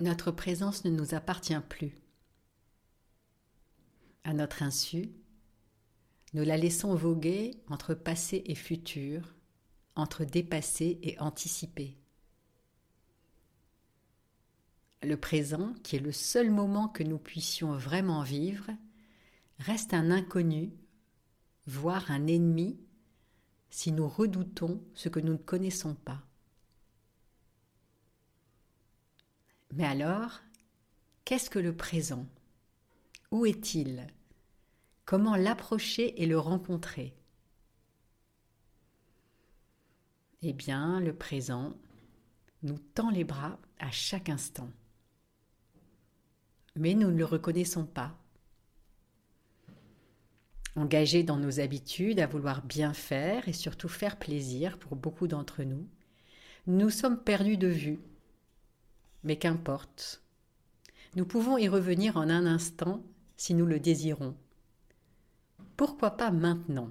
notre présence ne nous appartient plus. À notre insu, nous la laissons voguer entre passé et futur, entre dépassé et anticipé. Le présent, qui est le seul moment que nous puissions vraiment vivre, reste un inconnu, voire un ennemi, si nous redoutons ce que nous ne connaissons pas. Mais alors, qu'est-ce que le présent? Où est-il? Comment l'approcher et le rencontrer? Eh bien, le présent nous tend les bras à chaque instant. Mais nous ne le reconnaissons pas. Engagés dans nos habitudes à vouloir bien faire et surtout faire plaisir pour beaucoup d'entre nous, nous sommes perdus de vue mais qu'importe. Nous pouvons y revenir en un instant si nous le désirons. Pourquoi pas maintenant?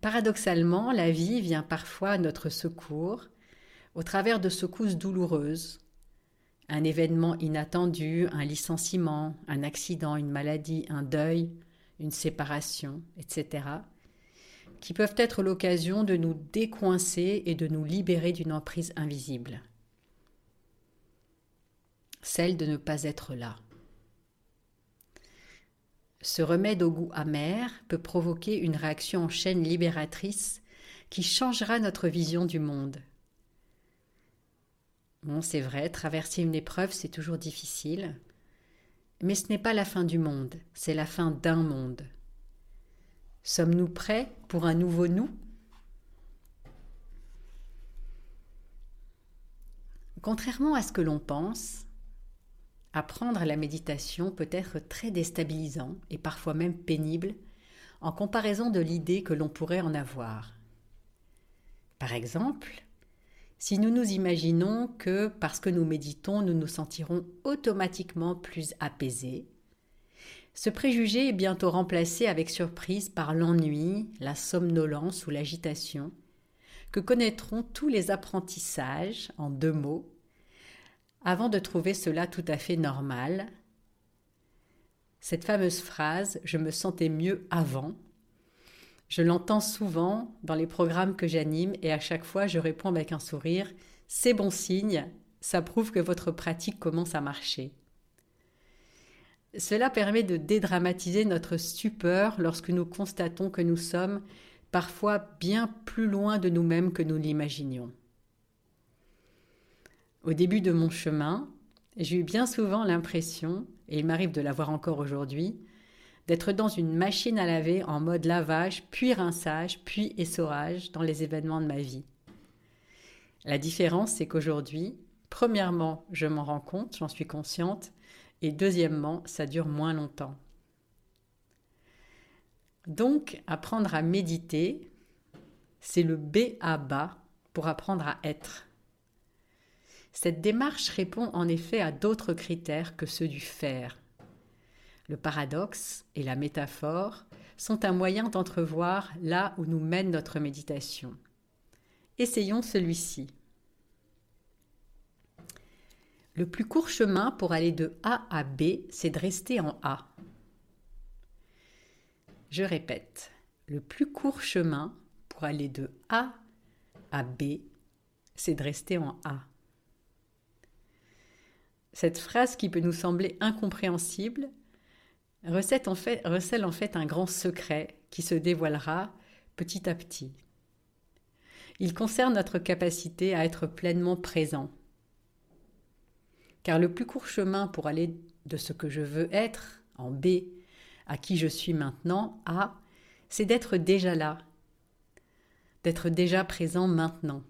Paradoxalement, la vie vient parfois à notre secours au travers de secousses douloureuses. Un événement inattendu, un licenciement, un accident, une maladie, un deuil, une séparation, etc qui peuvent être l'occasion de nous décoincer et de nous libérer d'une emprise invisible. Celle de ne pas être là. Ce remède au goût amer peut provoquer une réaction en chaîne libératrice qui changera notre vision du monde. Bon, c'est vrai, traverser une épreuve, c'est toujours difficile, mais ce n'est pas la fin du monde, c'est la fin d'un monde. Sommes-nous prêts pour un nouveau nous? Contrairement à ce que l'on pense, apprendre la méditation peut être très déstabilisant et parfois même pénible en comparaison de l'idée que l'on pourrait en avoir. Par exemple, si nous nous imaginons que parce que nous méditons, nous nous sentirons automatiquement plus apaisés, ce préjugé est bientôt remplacé avec surprise par l'ennui, la somnolence ou l'agitation, que connaîtront tous les apprentissages en deux mots, avant de trouver cela tout à fait normal. Cette fameuse phrase Je me sentais mieux avant je l'entends souvent dans les programmes que j'anime et à chaque fois je réponds avec un sourire C'est bon signe, ça prouve que votre pratique commence à marcher. Cela permet de dédramatiser notre stupeur lorsque nous constatons que nous sommes parfois bien plus loin de nous-mêmes que nous l'imaginions. Au début de mon chemin, j'ai eu bien souvent l'impression, et il m'arrive de l'avoir encore aujourd'hui, d'être dans une machine à laver en mode lavage, puis rinçage, puis essorage dans les événements de ma vie. La différence, c'est qu'aujourd'hui, premièrement, je m'en rends compte, j'en suis consciente, et deuxièmement, ça dure moins longtemps. Donc, apprendre à méditer, c'est le B à bas pour apprendre à être. Cette démarche répond en effet à d'autres critères que ceux du faire. Le paradoxe et la métaphore sont un moyen d'entrevoir là où nous mène notre méditation. Essayons celui-ci. Le plus court chemin pour aller de A à B, c'est de rester en A. Je répète, le plus court chemin pour aller de A à B, c'est de rester en A. Cette phrase qui peut nous sembler incompréhensible recèle en fait, un grand secret qui se dévoilera petit à petit. Il concerne notre capacité à être pleinement présent car le plus court chemin pour aller de ce que je veux être, en B, à qui je suis maintenant, A, c'est d'être déjà là, d'être déjà présent maintenant.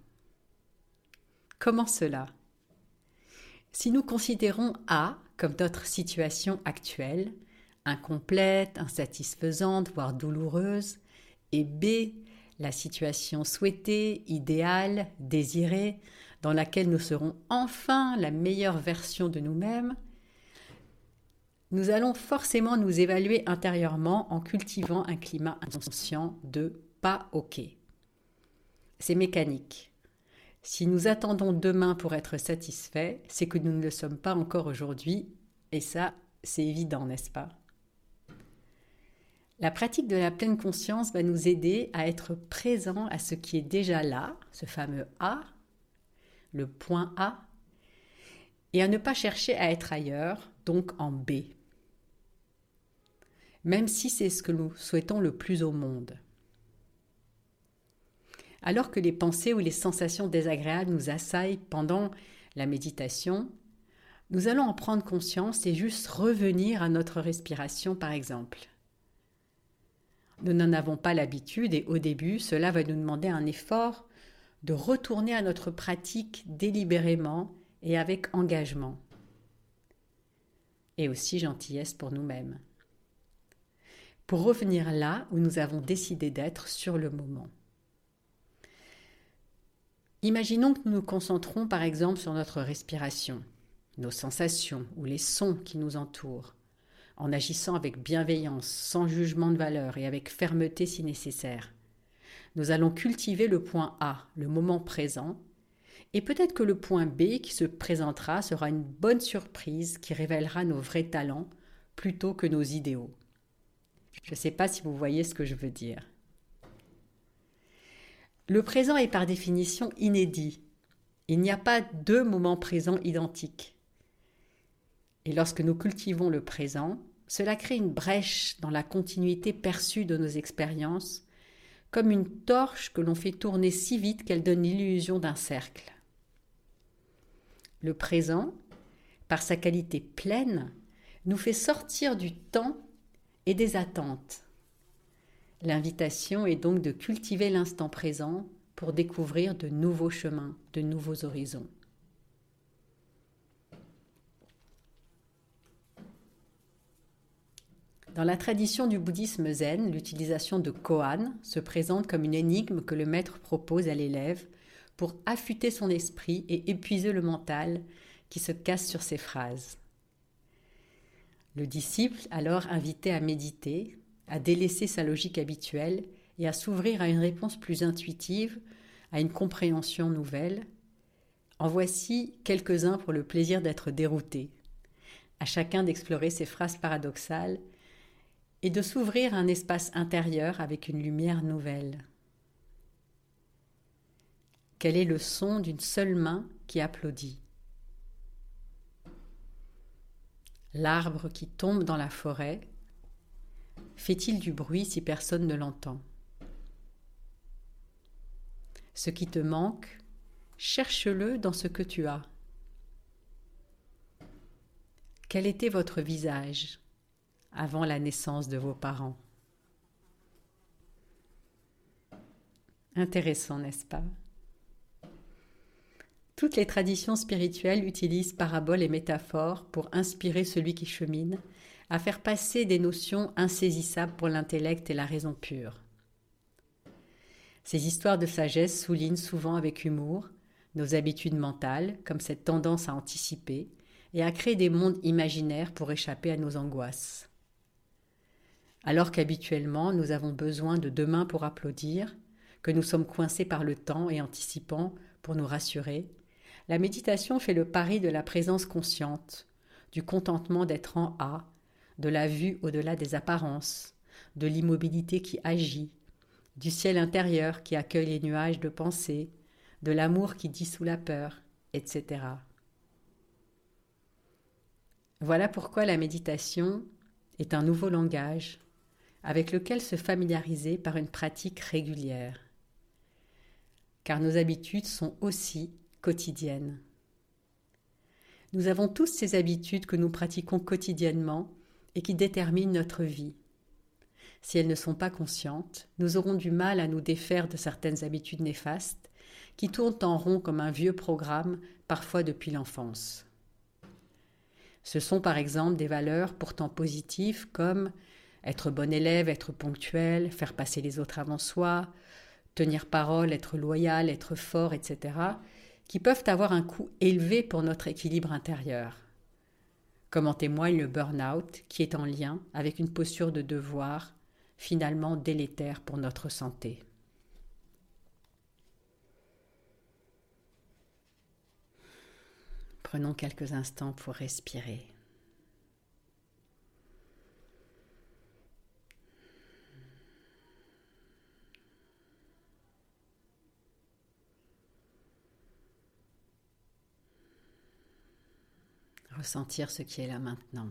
Comment cela? Si nous considérons A comme notre situation actuelle, incomplète, insatisfaisante, voire douloureuse, et B, la situation souhaitée, idéale, désirée, dans laquelle nous serons enfin la meilleure version de nous-mêmes, nous allons forcément nous évaluer intérieurement en cultivant un climat inconscient de pas OK. C'est mécanique. Si nous attendons demain pour être satisfaits, c'est que nous ne le sommes pas encore aujourd'hui, et ça, c'est évident, n'est-ce pas? La pratique de la pleine conscience va nous aider à être présent à ce qui est déjà là, ce fameux A, le point A, et à ne pas chercher à être ailleurs, donc en B. Même si c'est ce que nous souhaitons le plus au monde. Alors que les pensées ou les sensations désagréables nous assaillent pendant la méditation, nous allons en prendre conscience et juste revenir à notre respiration par exemple. Nous n'en avons pas l'habitude et au début cela va nous demander un effort de retourner à notre pratique délibérément et avec engagement. Et aussi gentillesse pour nous-mêmes. Pour revenir là où nous avons décidé d'être sur le moment. Imaginons que nous nous concentrons par exemple sur notre respiration, nos sensations ou les sons qui nous entourent, en agissant avec bienveillance, sans jugement de valeur et avec fermeté si nécessaire. Nous allons cultiver le point A, le moment présent, et peut-être que le point B qui se présentera sera une bonne surprise qui révélera nos vrais talents plutôt que nos idéaux. Je ne sais pas si vous voyez ce que je veux dire. Le présent est par définition inédit. Il n'y a pas deux moments présents identiques. Et lorsque nous cultivons le présent, cela crée une brèche dans la continuité perçue de nos expériences, comme une torche que l'on fait tourner si vite qu'elle donne l'illusion d'un cercle. Le présent, par sa qualité pleine, nous fait sortir du temps et des attentes. L'invitation est donc de cultiver l'instant présent pour découvrir de nouveaux chemins, de nouveaux horizons. Dans la tradition du bouddhisme zen, l'utilisation de koan se présente comme une énigme que le maître propose à l'élève pour affûter son esprit et épuiser le mental qui se casse sur ses phrases. Le disciple, alors invité à méditer, à délaisser sa logique habituelle et à s'ouvrir à une réponse plus intuitive, à une compréhension nouvelle. En voici quelques-uns pour le plaisir d'être dérouté, à chacun d'explorer ces phrases paradoxales et de s'ouvrir un espace intérieur avec une lumière nouvelle. Quel est le son d'une seule main qui applaudit? L'arbre qui tombe dans la forêt fait-il du bruit si personne ne l'entend? Ce qui te manque, cherche-le dans ce que tu as. Quel était votre visage? Avant la naissance de vos parents Intéressant, n'est-ce pas? Toutes les traditions spirituelles utilisent paraboles et métaphores pour inspirer celui qui chemine à faire passer des notions insaisissables pour l'intellect et la raison pure. Ces histoires de sagesse soulignent souvent avec humour nos habitudes mentales, comme cette tendance à anticiper et à créer des mondes imaginaires pour échapper à nos angoisses. Alors qu'habituellement nous avons besoin de demain pour applaudir, que nous sommes coincés par le temps et anticipants pour nous rassurer, la méditation fait le pari de la présence consciente, du contentement d'être en A, de la vue au-delà des apparences, de l'immobilité qui agit, du ciel intérieur qui accueille les nuages de pensée, de l'amour qui dissout la peur, etc. Voilà pourquoi la méditation est un nouveau langage avec lequel se familiariser par une pratique régulière. Car nos habitudes sont aussi quotidiennes. Nous avons tous ces habitudes que nous pratiquons quotidiennement et qui déterminent notre vie. Si elles ne sont pas conscientes, nous aurons du mal à nous défaire de certaines habitudes néfastes qui tournent en rond comme un vieux programme, parfois depuis l'enfance. Ce sont par exemple des valeurs pourtant positives comme être bon élève, être ponctuel, faire passer les autres avant soi, tenir parole, être loyal, être fort, etc., qui peuvent avoir un coût élevé pour notre équilibre intérieur comme en témoigne le burn-out qui est en lien avec une posture de devoir finalement délétère pour notre santé. Prenons quelques instants pour respirer. Ressentir ce qui est là maintenant.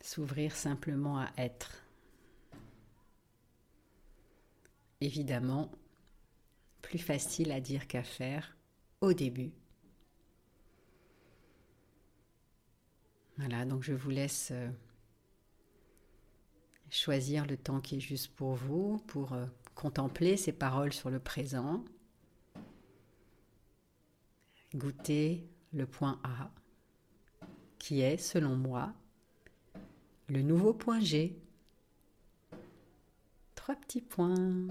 S'ouvrir simplement à être. Évidemment, plus facile à dire qu'à faire au début. Voilà, donc je vous laisse euh, choisir le temps qui est juste pour vous, pour euh, contempler ces paroles sur le présent, goûter le point A, qui est, selon moi, le nouveau point G. Trois petits points.